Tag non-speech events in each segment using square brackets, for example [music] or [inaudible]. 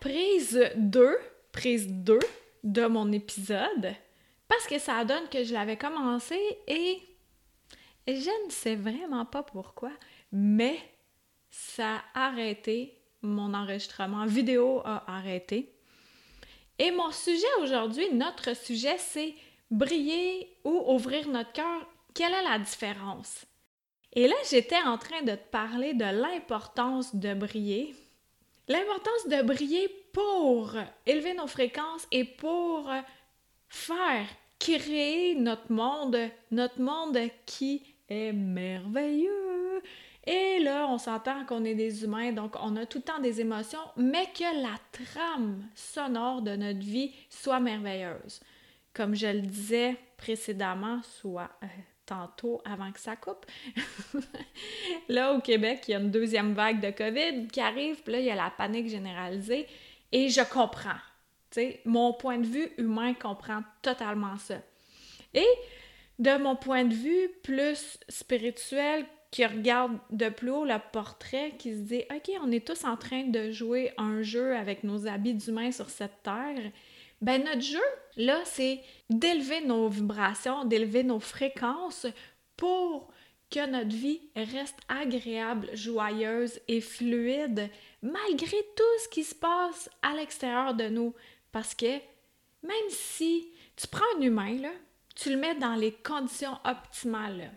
Prise 2, prise 2 de mon épisode, parce que ça donne que je l'avais commencé et je ne sais vraiment pas pourquoi, mais ça a arrêté, mon enregistrement vidéo a arrêté. Et mon sujet aujourd'hui, notre sujet, c'est briller ou ouvrir notre cœur. Quelle est la différence? Et là, j'étais en train de te parler de l'importance de briller, L'importance de briller pour élever nos fréquences et pour faire créer notre monde, notre monde qui est merveilleux. Et là, on s'entend qu'on est des humains, donc on a tout le temps des émotions, mais que la trame sonore de notre vie soit merveilleuse. Comme je le disais précédemment, soit euh, tantôt avant que ça coupe. [laughs] là, au Québec, il y a une deuxième vague de COVID qui arrive, puis là, il y a la panique généralisée. Et je comprends. mon point de vue humain comprend totalement ça. Et de mon point de vue plus spirituel, qui regarde de plus haut le portrait, qui se dit OK, on est tous en train de jouer un jeu avec nos habits d'humains sur cette terre. Ben notre jeu, là, c'est d'élever nos vibrations, d'élever nos fréquences pour que notre vie reste agréable, joyeuse et fluide malgré tout ce qui se passe à l'extérieur de nous. Parce que même si tu prends un humain, là, tu le mets dans les conditions optimales,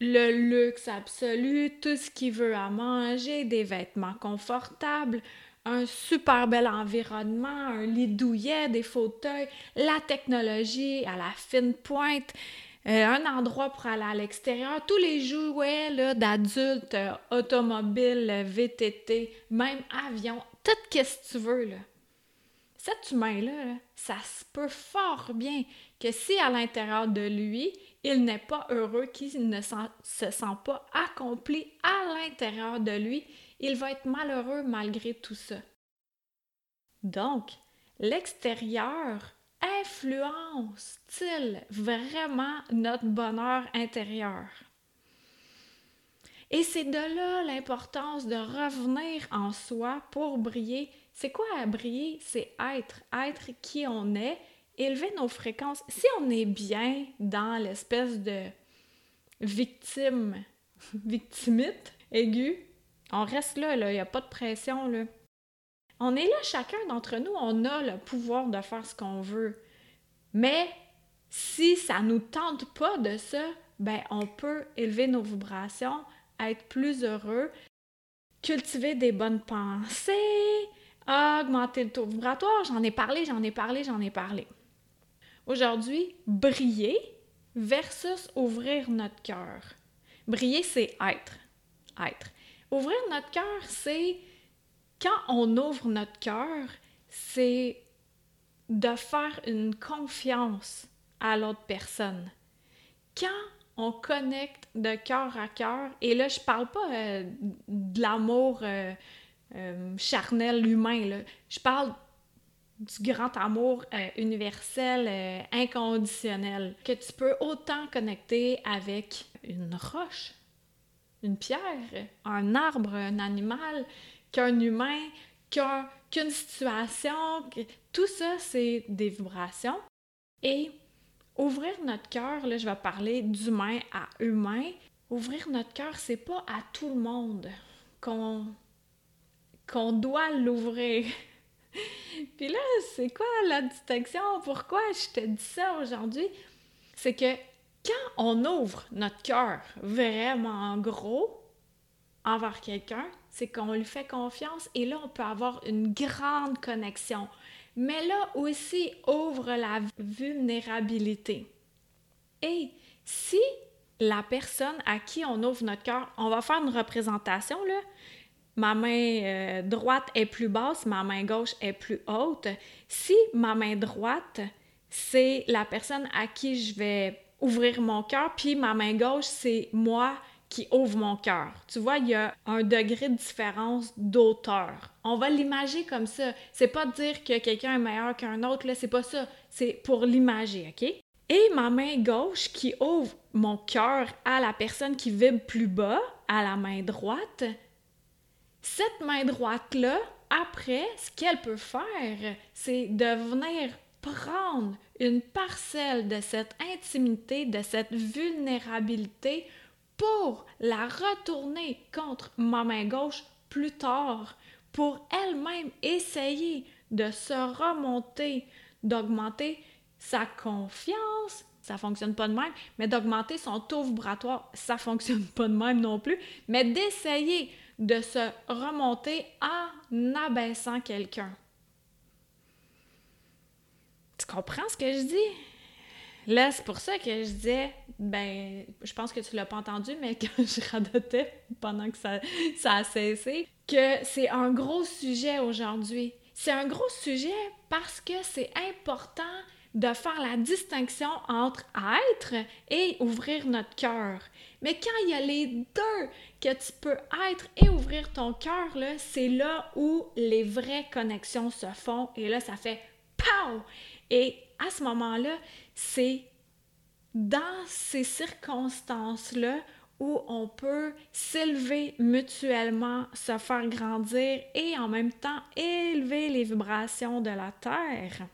le luxe absolu, tout ce qu'il veut à manger, des vêtements confortables, un super bel environnement, un lit douillet, des fauteuils, la technologie à la fine pointe, euh, un endroit pour aller à l'extérieur, tous les jouets d'adultes, euh, automobiles, VTT, même avion, tout ce que tu veux. Là. Cet humain-là, ça se peut fort bien que si à l'intérieur de lui, il n'est pas heureux, qu'il ne se sent pas accompli à l'intérieur de lui, il va être malheureux malgré tout ça. Donc, l'extérieur influence-t-il vraiment notre bonheur intérieur? Et c'est de là l'importance de revenir en soi pour briller. C'est quoi briller? C'est être, être qui on est, élever nos fréquences. Si on est bien dans l'espèce de victime, [laughs] victimite aiguë, on reste là, il n'y a pas de pression. On est là, chacun d'entre nous, on a le pouvoir de faire ce qu'on veut. Mais si ça ne nous tente pas de ça, ben on peut élever nos vibrations, être plus heureux, cultiver des bonnes pensées, augmenter le taux vibratoire. J'en ai parlé, j'en ai parlé, j'en ai parlé. Aujourd'hui, briller versus ouvrir notre cœur. Briller, c'est être. Être. Ouvrir notre cœur, c'est quand on ouvre notre cœur, c'est de faire une confiance à l'autre personne. Quand on connecte de cœur à cœur, et là, je parle pas euh, de l'amour euh, euh, charnel humain, je parle du grand amour universel, inconditionnel, que tu peux autant connecter avec une roche, une pierre, un arbre, un animal, qu'un humain, qu'une situation. Tout ça, c'est des vibrations. Et ouvrir notre cœur, là, je vais parler d'humain à humain. Ouvrir notre cœur, c'est pas à tout le monde qu'on qu'on doit l'ouvrir. [laughs] Puis là, c'est quoi la distinction? Pourquoi je te dis ça aujourd'hui? C'est que quand on ouvre notre cœur vraiment gros envers quelqu'un, c'est qu'on lui fait confiance et là, on peut avoir une grande connexion. Mais là aussi, ouvre la vulnérabilité. Et si la personne à qui on ouvre notre cœur, on va faire une représentation, là, ma main euh, droite est plus basse, ma main gauche est plus haute. Si ma main droite, c'est la personne à qui je vais ouvrir mon cœur, puis ma main gauche, c'est moi qui ouvre mon cœur. Tu vois, il y a un degré de différence d'auteur. On va l'imager comme ça. C'est pas dire que quelqu'un est meilleur qu'un autre, là, c'est pas ça. C'est pour l'imager, OK? Et ma main gauche qui ouvre mon cœur à la personne qui vibre plus bas, à la main droite, cette main droite-là, après, ce qu'elle peut faire, c'est de venir prendre une parcelle de cette intimité, de cette vulnérabilité pour la retourner contre ma main gauche plus tard, pour elle-même essayer de se remonter, d'augmenter sa confiance, ça fonctionne pas de même, mais d'augmenter son taux vibratoire, ça fonctionne pas de même non plus, mais d'essayer de se remonter en abaissant quelqu'un. Tu comprends ce que je dis? Là, c'est pour ça que je disais, ben, je pense que tu l'as pas entendu, mais [laughs] quand je radotais pendant que ça, ça a cessé, que c'est un gros sujet aujourd'hui. C'est un gros sujet parce que c'est important de faire la distinction entre être et ouvrir notre cœur. Mais quand il y a les deux que tu peux être et ouvrir ton cœur, c'est là où les vraies connexions se font et là, ça fait POW! Et à ce moment-là, c'est dans ces circonstances-là où on peut s'élever mutuellement, se faire grandir et en même temps élever les vibrations de la Terre.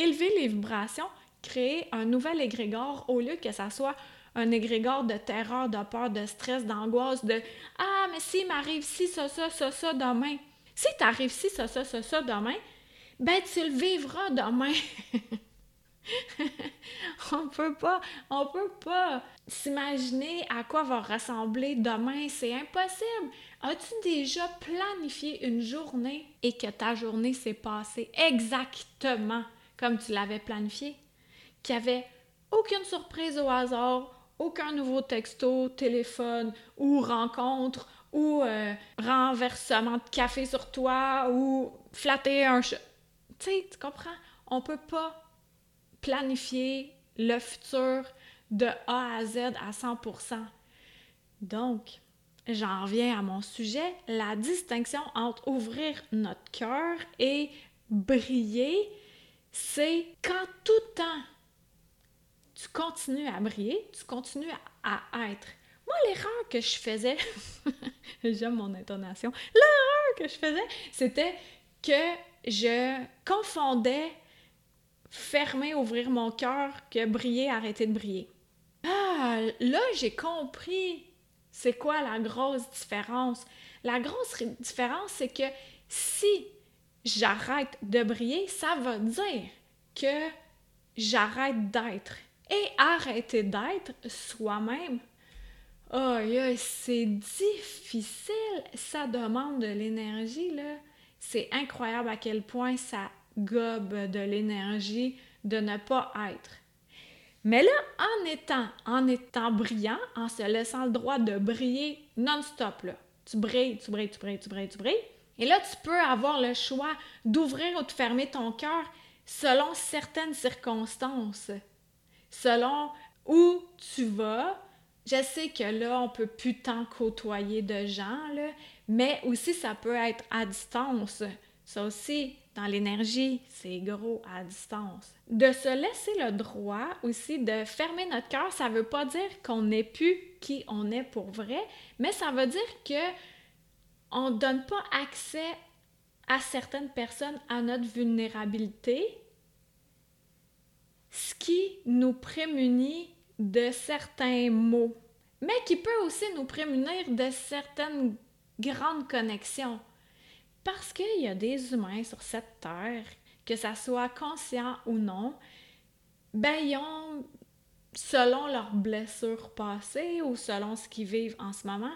Élever les vibrations, créer un nouvel égrégore au lieu que ça soit un égrégore de terreur, de peur, de stress, d'angoisse, de Ah, mais s'il m'arrive ci, ça, ça, ça, ça demain. Si t'arrives ci, ça, ça, ça, ça demain, ben tu le vivras demain. [laughs] on peut pas, on peut pas s'imaginer à quoi va ressembler demain, c'est impossible. As-tu déjà planifié une journée et que ta journée s'est passée exactement comme tu l'avais planifié? Qu'il n'y avait aucune surprise au hasard, aucun nouveau texto, téléphone ou rencontre ou euh, renversement de café sur toi ou flatter un chat. Tu sais, tu comprends? On peut pas planifier le futur de A à Z à 100%. Donc, j'en reviens à mon sujet, la distinction entre ouvrir notre cœur et briller, c'est quand tout le temps tu continues à briller, tu continues à, être. Moi, l'erreur que je faisais, [laughs] j'aime mon intonation, l'erreur que je faisais, c'était que je confondais fermer, ouvrir mon cœur que briller, arrêter de briller. Ah, là, j'ai compris c'est quoi la grosse différence. La grosse différence, c'est que si j'arrête de briller, ça veut dire que j'arrête d'être. Et arrêter d'être soi-même, oh, c'est difficile. Ça demande de l'énergie, là. C'est incroyable à quel point ça gobe de l'énergie de ne pas être. Mais là, en étant, en étant brillant, en se laissant le droit de briller non-stop, là, tu brilles, tu brilles, tu brilles, tu brilles, tu brilles, et là, tu peux avoir le choix d'ouvrir ou de fermer ton cœur selon certaines circonstances, selon où tu vas. Je sais que là, on peut plus tant côtoyer de gens, mais aussi ça peut être à distance. Ça aussi, dans l'énergie, c'est gros à distance. De se laisser le droit aussi de fermer notre cœur, ça veut pas dire qu'on n'est plus qui on est pour vrai, mais ça veut dire que on donne pas accès à certaines personnes à notre vulnérabilité, ce qui nous prémunit de certains mots, mais qui peut aussi nous prémunir de certaines grandes connexions. Parce qu'il y a des humains sur cette terre, que ça soit conscient ou non, ben ils ont, selon leurs blessures passées ou selon ce qu'ils vivent en ce moment,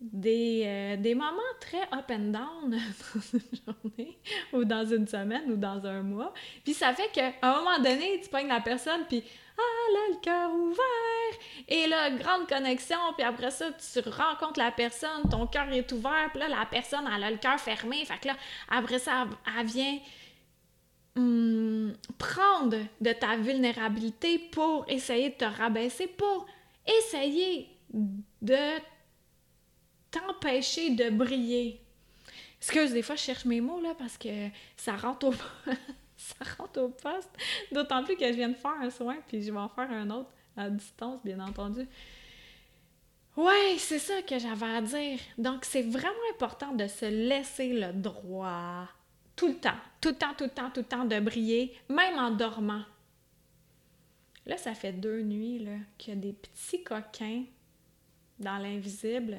des, euh, des moments très up and down [laughs] dans une journée ou dans une semaine ou dans un mois. Puis ça fait qu'à un moment donné, tu pognes la personne, puis ah là, le cœur ouvert! Et là, grande connexion, puis après ça, tu rencontres la personne, ton cœur est ouvert, puis là, la personne, elle a le cœur fermé. Fait que là, après ça, elle vient hum, prendre de ta vulnérabilité pour essayer de te rabaisser, pour essayer de t'empêcher de briller. Excuse, des fois, je cherche mes mots, là, parce que ça rentre au, [laughs] ça rentre au poste. D'autant plus que je viens de faire un soin, puis je vais en faire un autre à distance, bien entendu. Ouais, c'est ça que j'avais à dire. Donc, c'est vraiment important de se laisser le droit tout le temps, tout le temps, tout le temps, tout le temps de briller, même en dormant. Là, ça fait deux nuits qu'il y a des petits coquins dans l'invisible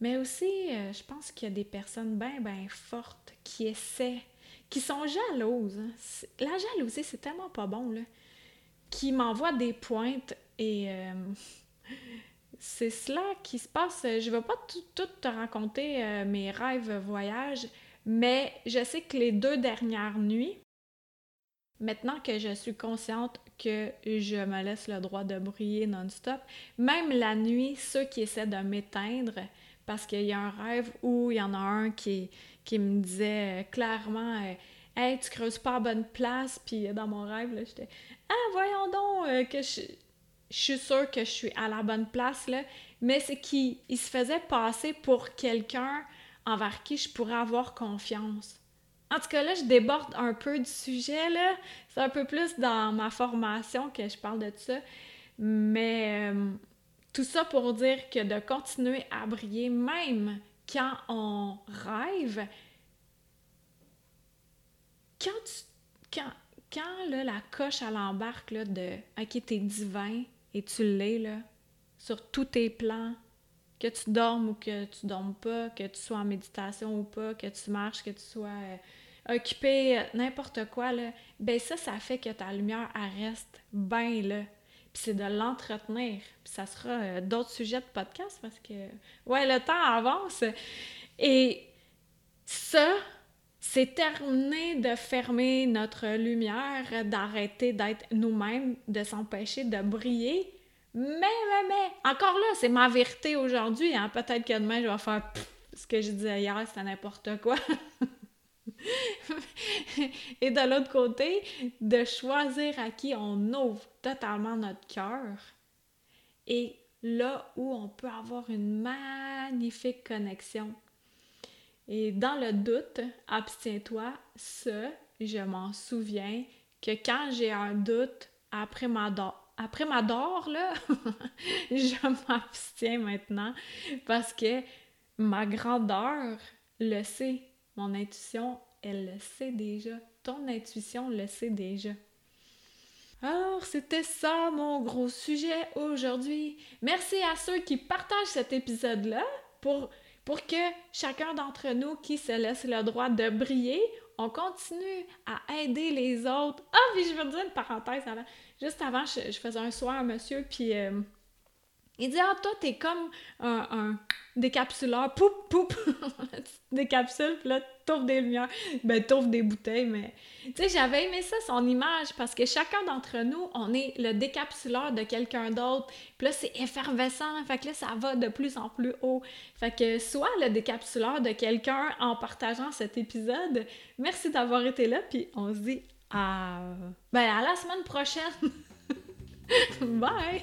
mais aussi, euh, je pense qu'il y a des personnes bien, bien fortes qui essaient, qui sont jalouses. Hein. La jalousie, c'est tellement pas bon. Qui m'envoient des pointes et euh, [laughs] c'est cela qui se passe. Je vais pas tout, te raconter euh, mes rêves voyages, mais je sais que les deux dernières nuits, maintenant que je suis consciente que je me laisse le droit de briller non-stop, même la nuit, ceux qui essaient de m'éteindre, parce qu'il y a un rêve où il y en a un qui, qui me disait euh, clairement euh, Hey, tu creuses pas à bonne place. Puis euh, dans mon rêve, j'étais Ah, voyons donc que je, je suis sûre que je suis à la bonne place. Là. Mais c'est qu'il se faisait passer pour quelqu'un envers qui je pourrais avoir confiance. En tout cas, là, je déborde un peu du sujet. là. C'est un peu plus dans ma formation que je parle de ça. Mais tout ça pour dire que de continuer à briller, même quand on rêve, quand, quand, quand la coche à l'embarque de OK, t'es divin et tu l'es sur tous tes plans, que tu dormes ou que tu dormes pas, que tu sois en méditation ou pas, que tu marches, que tu sois euh, occupé, n'importe quoi, là, ben ça, ça fait que ta lumière, reste bien là c'est de l'entretenir. Puis ça sera euh, d'autres sujets de podcast parce que, ouais, le temps avance. Et ça, c'est terminé de fermer notre lumière, d'arrêter d'être nous-mêmes, de s'empêcher de briller. Mais, mais, mais, encore là, c'est ma vérité aujourd'hui. Hein? Peut-être que demain, je vais faire ce que je disais hier, c'était n'importe quoi. [laughs] Et de l'autre côté, de choisir à qui on ouvre totalement notre cœur. Et là où on peut avoir une magnifique connexion. Et dans le doute, abstiens-toi, ce, je m'en souviens que quand j'ai un doute après ma après dor, là, [laughs] je m'abstiens maintenant parce que ma grandeur le sait. Mon intuition, elle le sait déjà. Ton intuition le sait déjà. Alors, c'était ça mon gros sujet aujourd'hui. Merci à ceux qui partagent cet épisode-là pour, pour que chacun d'entre nous qui se laisse le droit de briller, on continue à aider les autres. Ah, puis je veux dire une parenthèse avant. Juste avant, je, faisais un soir à monsieur, puis euh, il dit Ah, toi, t'es comme un décapsuleur, poup, poup, [laughs] décapsule, puis là, t'ouvres des lumières, ben t'ouvres des bouteilles, mais... Tu sais, j'avais aimé ça, son image, parce que chacun d'entre nous, on est le décapsuleur de quelqu'un d'autre, puis là, c'est effervescent, fait que là, ça va de plus en plus haut. Fait que soit le décapsuleur de quelqu'un en partageant cet épisode, merci d'avoir été là, puis on se dit. Ben, à la semaine prochaine! [laughs] Bye!